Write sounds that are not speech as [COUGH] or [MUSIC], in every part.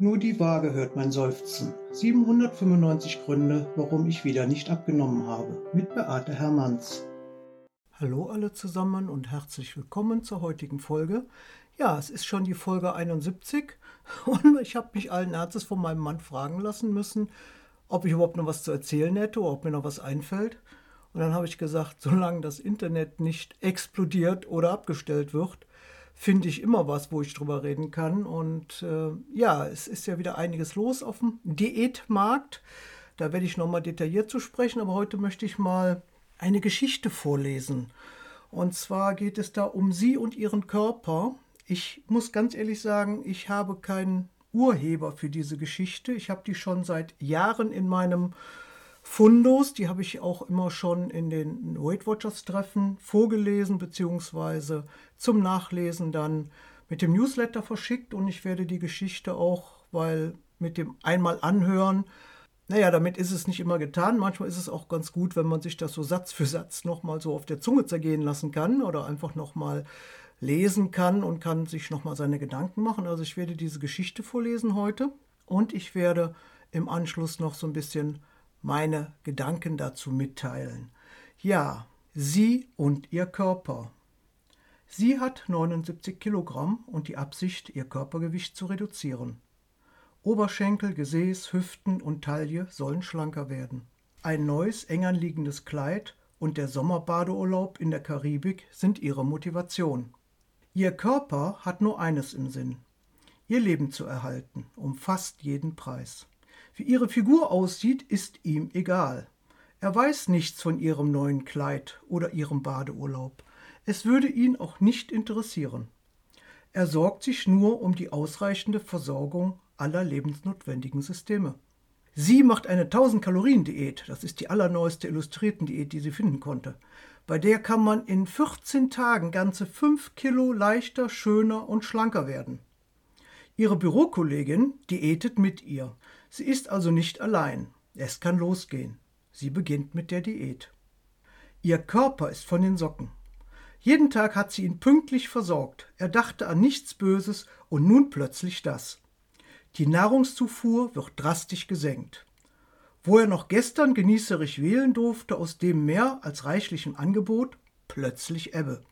Nur die Waage hört mein Seufzen. 795 Gründe, warum ich wieder nicht abgenommen habe. Mit Beate Hermanns. Hallo alle zusammen und herzlich willkommen zur heutigen Folge. Ja, es ist schon die Folge 71 [LAUGHS] und ich habe mich allen Ernstes von meinem Mann fragen lassen müssen, ob ich überhaupt noch was zu erzählen hätte oder ob mir noch was einfällt. Und dann habe ich gesagt, solange das Internet nicht explodiert oder abgestellt wird, finde ich immer was, wo ich drüber reden kann. Und äh, ja, es ist ja wieder einiges los auf dem Diätmarkt. Da werde ich nochmal detailliert zu sprechen, aber heute möchte ich mal eine Geschichte vorlesen. Und zwar geht es da um Sie und Ihren Körper. Ich muss ganz ehrlich sagen, ich habe keinen Urheber für diese Geschichte. Ich habe die schon seit Jahren in meinem Fundus, die habe ich auch immer schon in den Weight Watchers Treffen vorgelesen beziehungsweise zum Nachlesen dann mit dem Newsletter verschickt und ich werde die Geschichte auch, weil mit dem einmal anhören, naja, damit ist es nicht immer getan. Manchmal ist es auch ganz gut, wenn man sich das so Satz für Satz nochmal so auf der Zunge zergehen lassen kann oder einfach nochmal lesen kann und kann sich nochmal seine Gedanken machen. Also ich werde diese Geschichte vorlesen heute und ich werde im Anschluss noch so ein bisschen meine Gedanken dazu mitteilen. Ja, sie und ihr Körper. Sie hat 79 Kilogramm und die Absicht, ihr Körpergewicht zu reduzieren. Oberschenkel, Gesäß, Hüften und Taille sollen schlanker werden. Ein neues, eng anliegendes Kleid und der Sommerbadeurlaub in der Karibik sind ihre Motivation. Ihr Körper hat nur eines im Sinn, ihr Leben zu erhalten, um fast jeden Preis. Wie ihre Figur aussieht, ist ihm egal. Er weiß nichts von ihrem neuen Kleid oder ihrem Badeurlaub. Es würde ihn auch nicht interessieren. Er sorgt sich nur um die ausreichende Versorgung aller lebensnotwendigen Systeme. Sie macht eine 1000 Kalorien Diät, das ist die allerneueste illustrierten Diät, die sie finden konnte. Bei der kann man in 14 Tagen ganze 5 Kilo leichter, schöner und schlanker werden. Ihre Bürokollegin diätet mit ihr. Sie ist also nicht allein. Es kann losgehen. Sie beginnt mit der Diät. Ihr Körper ist von den Socken. Jeden Tag hat sie ihn pünktlich versorgt. Er dachte an nichts Böses und nun plötzlich das. Die Nahrungszufuhr wird drastisch gesenkt. Wo er noch gestern genießerisch wählen durfte aus dem mehr als reichlichen Angebot, plötzlich Ebbe.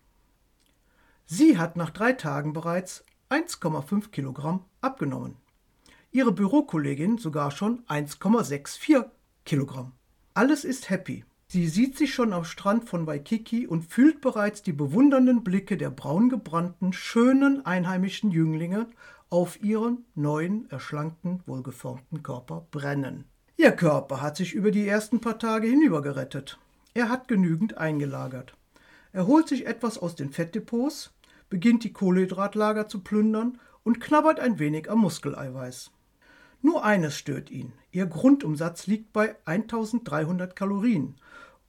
Sie hat nach drei Tagen bereits 1,5 Kilogramm abgenommen ihre Bürokollegin sogar schon 1,64 Kilogramm. Alles ist happy. Sie sieht sich schon am Strand von Waikiki und fühlt bereits die bewundernden Blicke der braungebrannten, schönen einheimischen Jünglinge auf ihren neuen, erschlankten, wohlgeformten Körper brennen. Ihr Körper hat sich über die ersten paar Tage hinübergerettet. Er hat genügend eingelagert. Er holt sich etwas aus den Fettdepots, beginnt die Kohlenhydratlager zu plündern und knabbert ein wenig am Muskeleiweiß. Nur eines stört ihn. Ihr Grundumsatz liegt bei 1300 Kalorien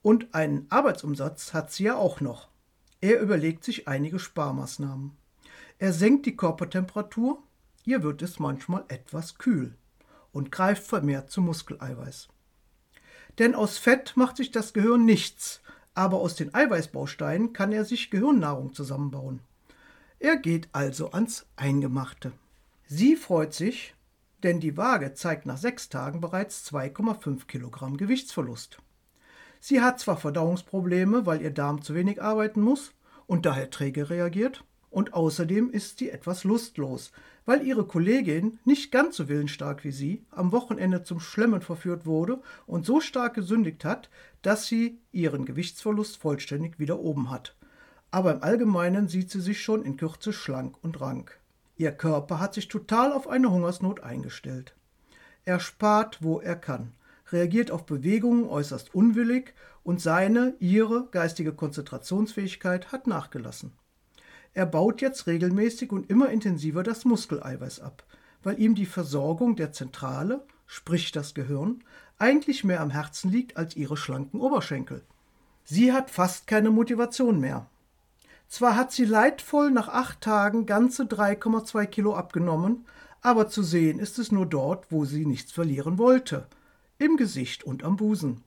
und einen Arbeitsumsatz hat sie ja auch noch. Er überlegt sich einige Sparmaßnahmen. Er senkt die Körpertemperatur, ihr wird es manchmal etwas kühl und greift vermehrt zu Muskeleiweiß. Denn aus Fett macht sich das Gehirn nichts, aber aus den Eiweißbausteinen kann er sich Gehirnnahrung zusammenbauen. Er geht also ans Eingemachte. Sie freut sich, denn die Waage zeigt nach sechs Tagen bereits 2,5 Kilogramm Gewichtsverlust. Sie hat zwar Verdauungsprobleme, weil ihr Darm zu wenig arbeiten muss und daher träge reagiert, und außerdem ist sie etwas lustlos, weil ihre Kollegin, nicht ganz so willensstark wie sie, am Wochenende zum Schlemmen verführt wurde und so stark gesündigt hat, dass sie ihren Gewichtsverlust vollständig wieder oben hat. Aber im Allgemeinen sieht sie sich schon in Kürze schlank und rank. Ihr Körper hat sich total auf eine Hungersnot eingestellt. Er spart, wo er kann, reagiert auf Bewegungen äußerst unwillig und seine, ihre geistige Konzentrationsfähigkeit hat nachgelassen. Er baut jetzt regelmäßig und immer intensiver das Muskeleiweiß ab, weil ihm die Versorgung der Zentrale, sprich das Gehirn, eigentlich mehr am Herzen liegt als ihre schlanken Oberschenkel. Sie hat fast keine Motivation mehr. Zwar hat sie leidvoll nach acht Tagen ganze 3,2 Kilo abgenommen, aber zu sehen ist es nur dort, wo sie nichts verlieren wollte, im Gesicht und am Busen.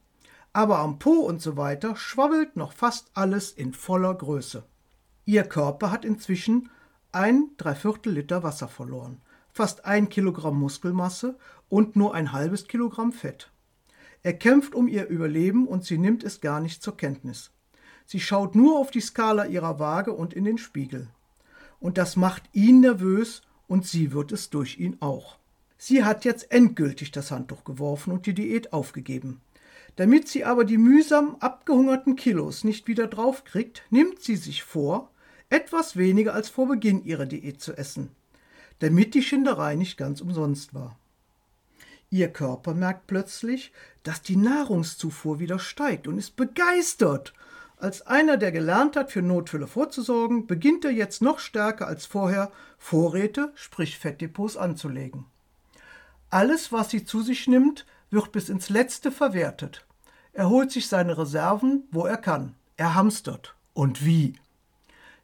Aber am Po und so weiter schwabbelt noch fast alles in voller Größe. Ihr Körper hat inzwischen ein Dreiviertel Liter Wasser verloren, fast ein Kilogramm Muskelmasse und nur ein halbes Kilogramm Fett. Er kämpft um ihr Überleben und sie nimmt es gar nicht zur Kenntnis. Sie schaut nur auf die Skala ihrer Waage und in den Spiegel. Und das macht ihn nervös und sie wird es durch ihn auch. Sie hat jetzt endgültig das Handtuch geworfen und die Diät aufgegeben. Damit sie aber die mühsam abgehungerten Kilos nicht wieder draufkriegt, nimmt sie sich vor, etwas weniger als vor Beginn ihrer Diät zu essen, damit die Schinderei nicht ganz umsonst war. Ihr Körper merkt plötzlich, dass die Nahrungszufuhr wieder steigt und ist begeistert. Als einer, der gelernt hat, für Notfälle vorzusorgen, beginnt er jetzt noch stärker als vorher Vorräte, sprich Fettdepots, anzulegen. Alles, was sie zu sich nimmt, wird bis ins Letzte verwertet. Er holt sich seine Reserven, wo er kann. Er hamstert. Und wie?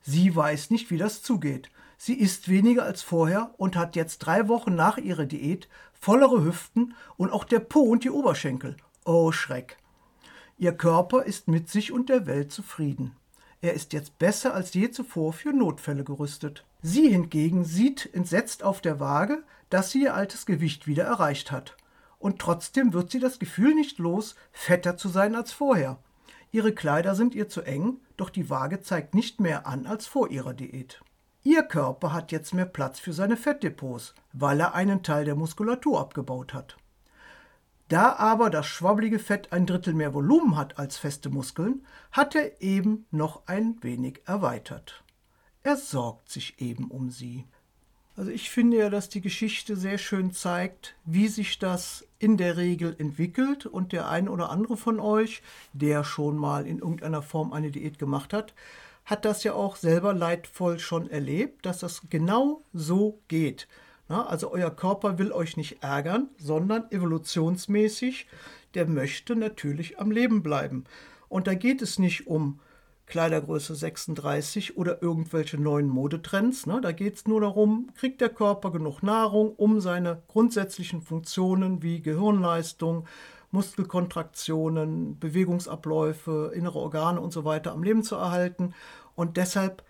Sie weiß nicht, wie das zugeht. Sie isst weniger als vorher und hat jetzt drei Wochen nach ihrer Diät vollere Hüften und auch der Po und die Oberschenkel. Oh Schreck. Ihr Körper ist mit sich und der Welt zufrieden. Er ist jetzt besser als je zuvor für Notfälle gerüstet. Sie hingegen sieht entsetzt auf der Waage, dass sie ihr altes Gewicht wieder erreicht hat. Und trotzdem wird sie das Gefühl nicht los, fetter zu sein als vorher. Ihre Kleider sind ihr zu eng, doch die Waage zeigt nicht mehr an als vor ihrer Diät. Ihr Körper hat jetzt mehr Platz für seine Fettdepots, weil er einen Teil der Muskulatur abgebaut hat. Da aber das schwabbelige Fett ein Drittel mehr Volumen hat als feste Muskeln, hat er eben noch ein wenig erweitert. Er sorgt sich eben um sie. Also ich finde ja, dass die Geschichte sehr schön zeigt, wie sich das in der Regel entwickelt und der ein oder andere von euch, der schon mal in irgendeiner Form eine Diät gemacht hat, hat das ja auch selber leidvoll schon erlebt, dass das genau so geht. Na, also euer Körper will euch nicht ärgern, sondern evolutionsmäßig, der möchte natürlich am Leben bleiben. Und da geht es nicht um Kleidergröße 36 oder irgendwelche neuen Modetrends. Ne? Da geht es nur darum, kriegt der Körper genug Nahrung, um seine grundsätzlichen Funktionen wie Gehirnleistung, Muskelkontraktionen, Bewegungsabläufe, innere Organe und so weiter am Leben zu erhalten. Und deshalb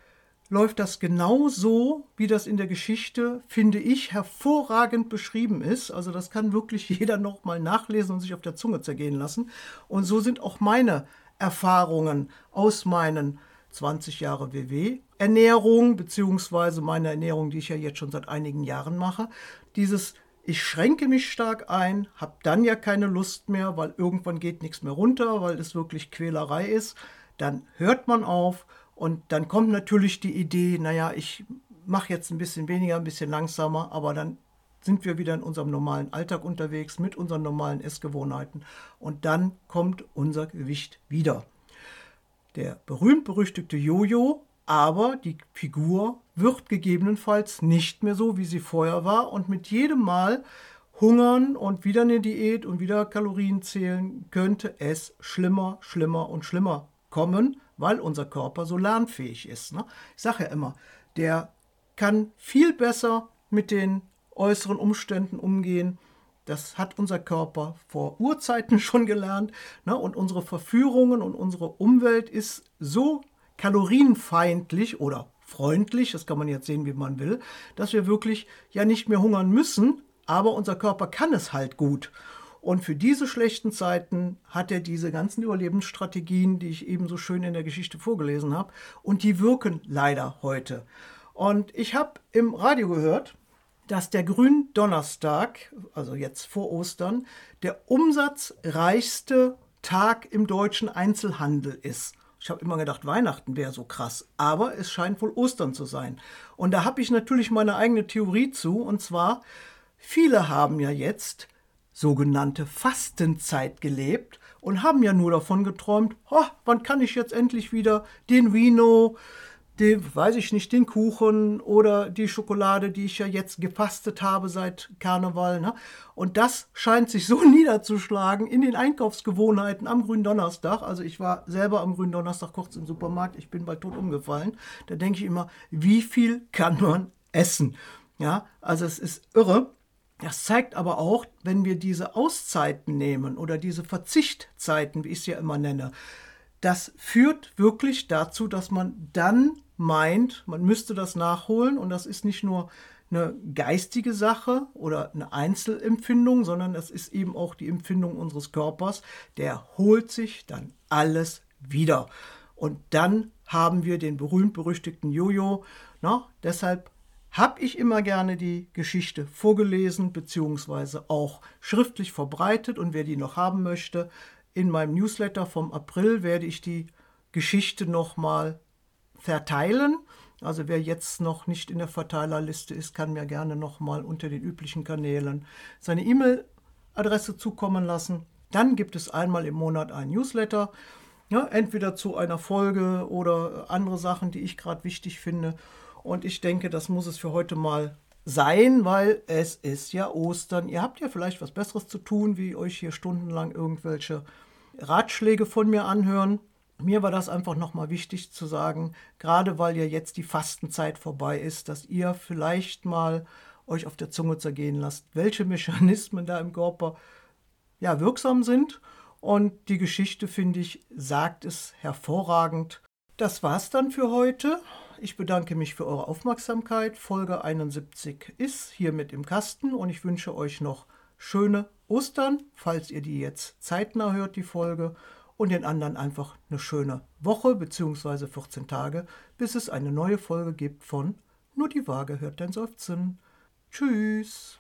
läuft das genau so, wie das in der Geschichte, finde ich, hervorragend beschrieben ist. Also das kann wirklich [LAUGHS] jeder nochmal nachlesen und sich auf der Zunge zergehen lassen. Und so sind auch meine Erfahrungen aus meinen 20 Jahre WW Ernährung beziehungsweise meine Ernährung, die ich ja jetzt schon seit einigen Jahren mache, dieses ich schränke mich stark ein, habe dann ja keine Lust mehr, weil irgendwann geht nichts mehr runter, weil es wirklich Quälerei ist. Dann hört man auf und dann kommt natürlich die Idee, naja, ich mache jetzt ein bisschen weniger, ein bisschen langsamer, aber dann sind wir wieder in unserem normalen Alltag unterwegs mit unseren normalen Essgewohnheiten. Und dann kommt unser Gewicht wieder. Der berühmt-berüchtigte Jojo, aber die Figur wird gegebenenfalls nicht mehr so, wie sie vorher war. Und mit jedem Mal hungern und wieder eine Diät und wieder Kalorien zählen, könnte es schlimmer, schlimmer und schlimmer kommen, weil unser Körper so lernfähig ist. Ne? Ich sage ja immer, der kann viel besser mit den äußeren Umständen umgehen. Das hat unser Körper vor Urzeiten [LAUGHS] schon gelernt. Ne? Und unsere Verführungen und unsere Umwelt ist so kalorienfeindlich oder freundlich, das kann man jetzt sehen, wie man will, dass wir wirklich ja nicht mehr hungern müssen, aber unser Körper kann es halt gut. Und für diese schlechten Zeiten hat er diese ganzen Überlebensstrategien, die ich eben so schön in der Geschichte vorgelesen habe, und die wirken leider heute. Und ich habe im Radio gehört, dass der Gründonnerstag, also jetzt vor Ostern, der umsatzreichste Tag im deutschen Einzelhandel ist. Ich habe immer gedacht, Weihnachten wäre so krass, aber es scheint wohl Ostern zu sein. Und da habe ich natürlich meine eigene Theorie zu, und zwar, viele haben ja jetzt sogenannte Fastenzeit gelebt und haben ja nur davon geträumt, oh, wann kann ich jetzt endlich wieder den Vino, den, weiß ich nicht, den Kuchen oder die Schokolade, die ich ja jetzt gefastet habe seit Karneval. Ne? Und das scheint sich so [LAUGHS] niederzuschlagen in den Einkaufsgewohnheiten am Gründonnerstag. Also ich war selber am Gründonnerstag kurz im Supermarkt, ich bin bald tot umgefallen. Da denke ich immer, wie viel kann man essen? Ja, also es ist irre. Das zeigt aber auch, wenn wir diese Auszeiten nehmen oder diese Verzichtzeiten, wie ich es ja immer nenne, das führt wirklich dazu, dass man dann meint, man müsste das nachholen und das ist nicht nur eine geistige Sache oder eine Einzelempfindung, sondern es ist eben auch die Empfindung unseres Körpers. Der holt sich dann alles wieder. Und dann haben wir den berühmt-berüchtigten Jojo. Na, deshalb habe ich immer gerne die Geschichte vorgelesen bzw. auch schriftlich verbreitet. Und wer die noch haben möchte, in meinem Newsletter vom April werde ich die Geschichte nochmal verteilen. Also wer jetzt noch nicht in der Verteilerliste ist, kann mir gerne nochmal unter den üblichen Kanälen seine E-Mail-Adresse zukommen lassen. Dann gibt es einmal im Monat ein Newsletter, ja, entweder zu einer Folge oder andere Sachen, die ich gerade wichtig finde. Und ich denke, das muss es für heute mal sein, weil es ist ja Ostern. Ihr habt ja vielleicht was Besseres zu tun, wie euch hier stundenlang irgendwelche Ratschläge von mir anhören. Mir war das einfach nochmal wichtig zu sagen, gerade weil ja jetzt die Fastenzeit vorbei ist, dass ihr vielleicht mal euch auf der Zunge zergehen lasst, welche Mechanismen da im Körper ja wirksam sind. Und die Geschichte, finde ich, sagt es hervorragend. Das war's dann für heute. Ich bedanke mich für eure Aufmerksamkeit. Folge 71 ist hiermit im Kasten und ich wünsche euch noch schöne Ostern, falls ihr die jetzt zeitnah hört, die Folge und den anderen einfach eine schöne Woche bzw. 14 Tage, bis es eine neue Folge gibt von Nur die Waage hört dein Seufzen. Tschüss.